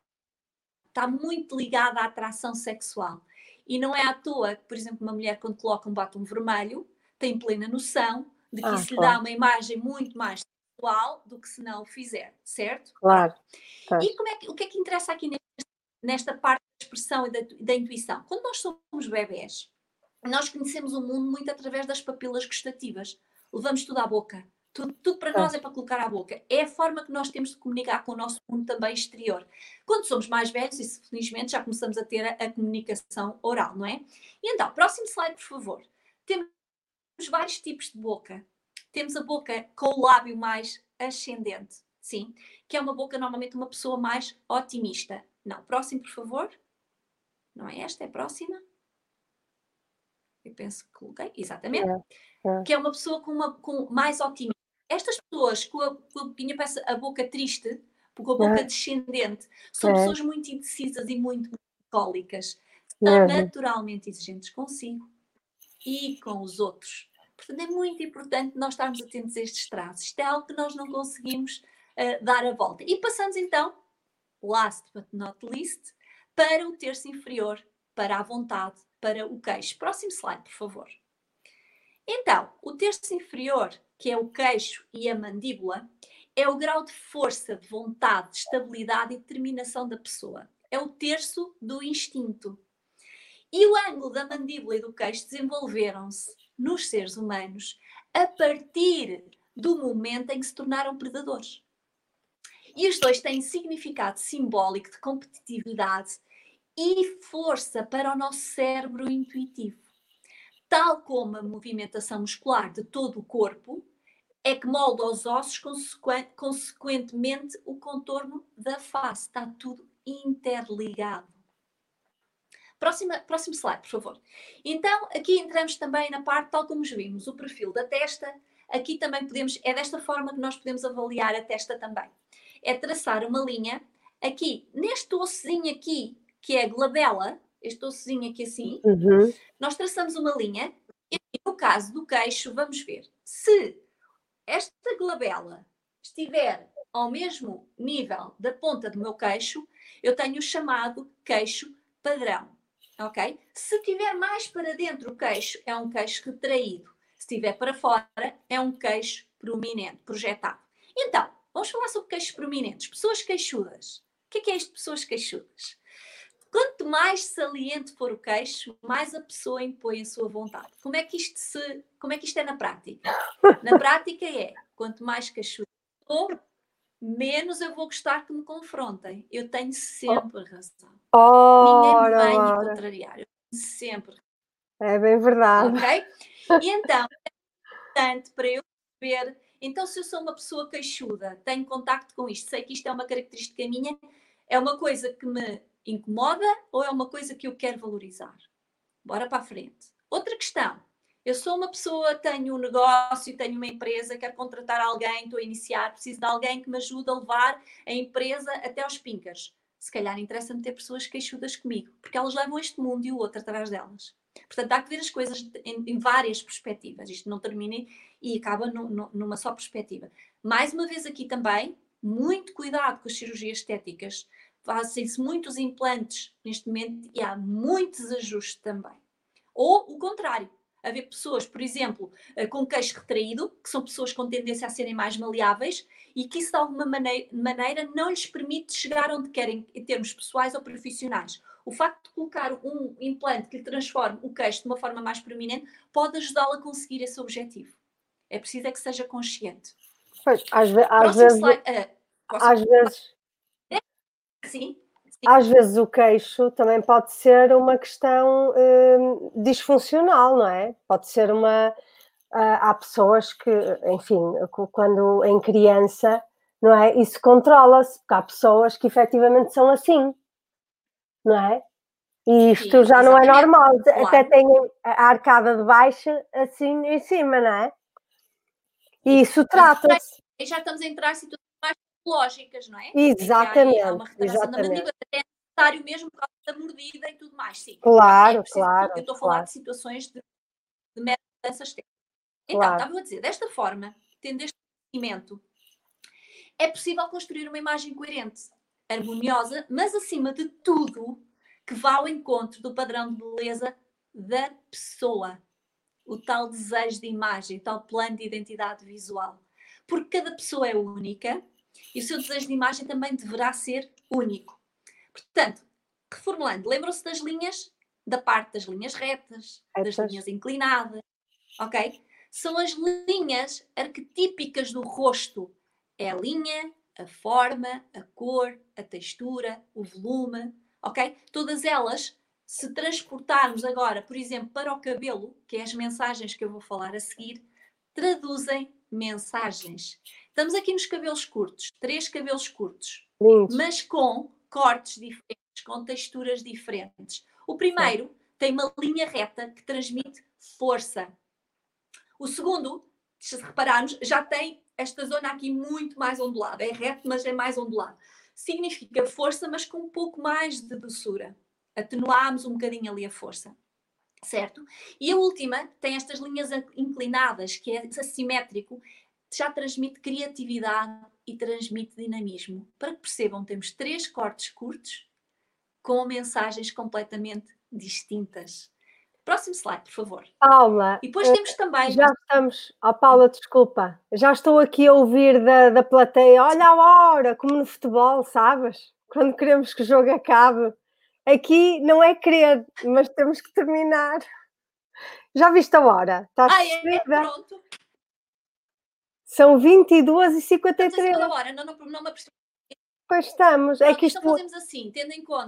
Está muito ligada à atração sexual. E não é à toa que, por exemplo, uma mulher, quando coloca um batom vermelho, tem plena noção de que ah, isso claro. lhe dá uma imagem muito mais sexual do que se não o fizer, certo? Claro. E como é que, o que é que interessa aqui nesta, nesta parte da expressão e da, da intuição? Quando nós somos bebés, nós conhecemos o mundo muito através das papilas gustativas. Levamos tudo à boca. Tudo, tudo para nós é para colocar à boca. É a forma que nós temos de comunicar com o nosso mundo também exterior. Quando somos mais velhos, e felizmente já começamos a ter a, a comunicação oral, não é? E então, próximo slide, por favor. Temos vários tipos de boca. Temos a boca com o lábio mais ascendente, sim, que é uma boca normalmente uma pessoa mais otimista. Não, próximo, por favor. Não é esta, é a próxima. Eu penso que coloquei, exatamente. É, é. Que é uma pessoa com, uma, com mais otimismo estas pessoas com a, com a, a boca triste, com a boca é. descendente, são é. pessoas muito indecisas e muito melancólicas. É. naturalmente exigentes consigo e com os outros. Portanto, é muito importante nós estarmos atentos a estes traços. Isto é algo que nós não conseguimos uh, dar a volta. E passamos então, last but not least, para o terço inferior, para a vontade, para o queixo. Próximo slide, por favor. Então, o terço inferior, que é o queixo e a mandíbula, é o grau de força, de vontade, de estabilidade e determinação da pessoa. É o terço do instinto. E o ângulo da mandíbula e do queixo desenvolveram-se nos seres humanos a partir do momento em que se tornaram predadores. E os dois têm significado simbólico de competitividade e força para o nosso cérebro intuitivo. Tal como a movimentação muscular de todo o corpo é que molda os ossos, consequentemente o contorno da face. Está tudo interligado. Próxima, próximo slide, por favor. Então, aqui entramos também na parte, tal como vimos, o perfil da testa. Aqui também podemos, é desta forma que nós podemos avaliar a testa também. É traçar uma linha aqui, neste ossozinho aqui, que é a glabela, este ossozinho aqui assim, uhum. nós traçamos uma linha e no caso do queixo, vamos ver se esta glabela estiver ao mesmo nível da ponta do meu queixo, eu tenho o chamado queixo padrão, ok? Se tiver mais para dentro o queixo, é um queixo retraído. Se tiver para fora, é um queixo prominente, projetado. Então, vamos falar sobre queixos prominentes. Pessoas queixudas. O que é, que é isto de pessoas queixudas? Quanto mais saliente for o queixo, mais a pessoa impõe a sua vontade. Como é que isto se, como é que isto é na prática? Na *laughs* prática é, quanto mais queixudo for, menos eu vou gostar que me confrontem. Eu tenho sempre razão. Ora, Ninguém me vem contrariar. Eu tenho sempre. É bem verdade. Ok? E então, é importante para eu ver. Então, se eu sou uma pessoa queixuda, tenho contacto com isto, sei que isto é uma característica minha, é uma coisa que me incomoda ou é uma coisa que eu quero valorizar? Bora para a frente. Outra questão. Eu sou uma pessoa, tenho um negócio, tenho uma empresa, quero contratar alguém, estou a iniciar, preciso de alguém que me ajude a levar a empresa até aos pincas. Se calhar interessa-me ter pessoas queixudas comigo, porque elas levam este mundo e o outro atrás delas. Portanto, há que ver as coisas em, em várias perspectivas. Isto não termina e acaba no, no, numa só perspectiva. Mais uma vez aqui também, muito cuidado com as cirurgias estéticas fazem-se muitos implantes neste momento e há muitos ajustes também. Ou o contrário, haver pessoas, por exemplo, eh, com queixo retraído, que são pessoas com tendência a serem mais maleáveis e que isso de alguma maneira não lhes permite chegar onde querem em termos pessoais ou profissionais. O facto de colocar um implante que lhe transforme o queixo de uma forma mais prominente pode ajudá-lo a conseguir esse objetivo. É preciso é que seja consciente. Pois, às, ve às vezes, slide, uh, às vezes Sim. Às vezes o queixo também pode ser uma questão hum, disfuncional, não é? Pode ser uma. Uh, há pessoas que, enfim, quando em criança, não é? Isso controla-se, porque há pessoas que efetivamente são assim, não é? E isto Sim, já não é normal, claro. até tem a arcada de baixo assim em cima, não é? E isso trata-se. Já estamos a entrar em situações psicológicas, não é? Exatamente. Há uma retração da mandíbula, é necessário mesmo por causa da mordida e tudo mais, sim. Claro, é claro. Eu estou a falar claro. de situações de, de mudanças técnicas. Então, claro. estava a dizer, desta forma, tendo este conhecimento, é possível construir uma imagem coerente, harmoniosa, mas acima de tudo, que vá ao encontro do padrão de beleza da pessoa. O tal desejo de imagem, o tal plano de identidade visual. Porque cada pessoa é única e o seu desejo de imagem também deverá ser único. Portanto, reformulando, lembram-se das linhas, da parte das linhas retas, das linhas inclinadas, ok? São as linhas arquetípicas do rosto. É a linha, a forma, a cor, a textura, o volume, ok? Todas elas, se transportarmos agora, por exemplo, para o cabelo, que é as mensagens que eu vou falar a seguir, traduzem mensagens. Estamos aqui nos cabelos curtos, três cabelos curtos, Lindo. mas com cortes diferentes, com texturas diferentes. O primeiro tem uma linha reta que transmite força. O segundo, se repararmos, já tem esta zona aqui muito mais ondulada. É reto, mas é mais ondulado. Significa força, mas com um pouco mais de doçura. Atenuámos um bocadinho ali a força. Certo? E a última tem estas linhas inclinadas, que é assimétrico, já transmite criatividade e transmite dinamismo. Para que percebam, temos três cortes curtos com mensagens completamente distintas. Próximo slide, por favor. Paula. E depois temos também. Já estamos. Oh, Paula, desculpa. Já estou aqui a ouvir da, da plateia. Olha a hora, como no futebol, sabes? Quando queremos que o jogo acabe. Aqui não é querer, mas temos que terminar. Já viste a hora? Está ah, é, é, pronto. São 22 e 53. Estamos a hora, não, não, não me Pois estamos. É pronto, é que isto... Então fazemos assim, tendo em conta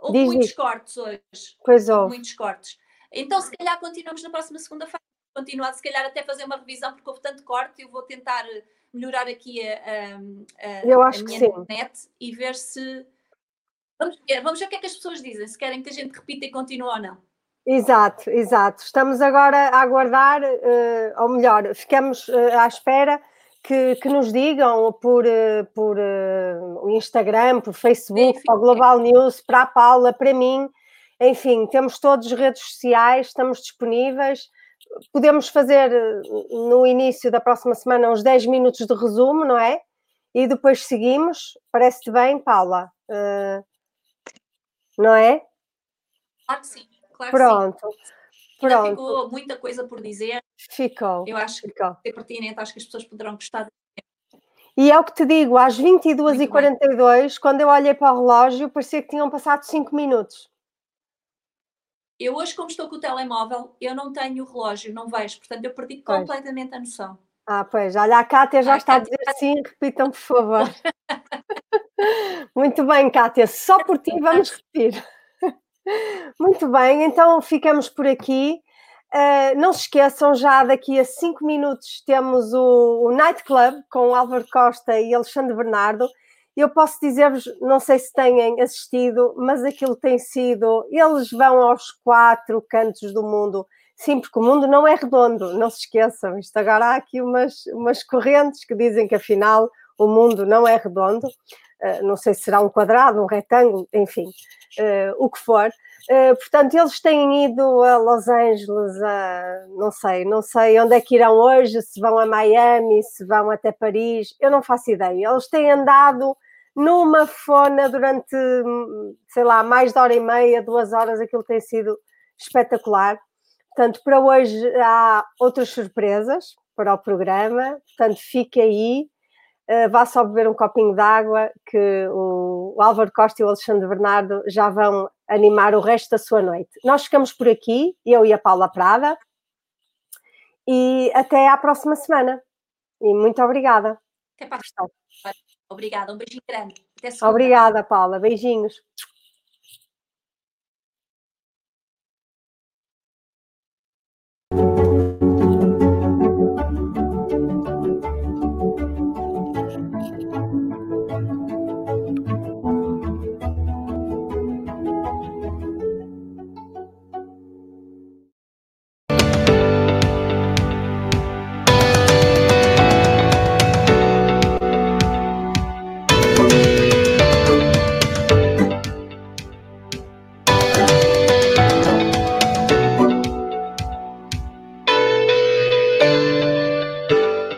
Houve Diz muitos cortes hoje. Pois houve. Muitos cortes. Então, se calhar, continuamos na próxima segunda-feira. Continuar, se calhar, até fazer uma revisão, porque houve tanto corte. Eu vou tentar melhorar aqui a, a, eu acho a minha que net e ver se. Vamos ver, vamos ver o que é que as pessoas dizem, se querem que a gente repita e continue ou não. Exato, exato. Estamos agora a aguardar, uh, ou melhor, ficamos uh, à espera que, que nos digam por, eh, por uh, Instagram, por Facebook, para o Global News, para a Paula, para mim, enfim, temos todas as redes sociais, estamos disponíveis. Podemos fazer no início da próxima semana uns 10 minutos de resumo, não é? E depois seguimos. Parece-te bem, Paula? Uh, não é? Claro que sim. Claro Pronto. Que sim. Pronto. ficou muita coisa por dizer. Ficou. Eu acho ficou. que é pertinente, acho que as pessoas poderão gostar. E é o que te digo, às 22h42, quando eu olhei para o relógio, parecia que tinham passado 5 minutos. Eu hoje, como estou com o telemóvel, eu não tenho o relógio, não vejo, portanto eu perdi pois. completamente a noção. Ah, pois, olha, a Cátia já a está a dizer sim, repitam, por favor. *laughs* Muito bem, Cátia, só por ti vamos repetir. Muito bem, então ficamos por aqui. Uh, não se esqueçam, já daqui a cinco minutos temos o, o Night Club com Álvaro Costa e Alexandre Bernardo. Eu posso dizer-vos, não sei se têm assistido, mas aquilo tem sido. Eles vão aos quatro cantos do mundo. Sim, porque o mundo não é redondo, não se esqueçam. Isto agora há aqui umas, umas correntes que dizem que afinal o mundo não é redondo. Uh, não sei se será um quadrado, um retângulo, enfim, uh, o que for. Uh, portanto, eles têm ido a Los Angeles, a, não sei, não sei onde é que irão hoje, se vão a Miami, se vão até Paris, eu não faço ideia. Eles têm andado numa fona durante, sei lá, mais de hora e meia, duas horas, aquilo tem sido espetacular. Portanto, para hoje há outras surpresas para o programa, portanto, fique aí uh, vá só beber um copinho de água, que o, o Álvaro Costa e o Alexandre Bernardo já vão animar o resto da sua noite. Nós ficamos por aqui, eu e a Paula Prada, e até à próxima semana. E muito obrigada. Até para a Obrigada, um beijinho grande. Obrigada, Paula. Beijinhos.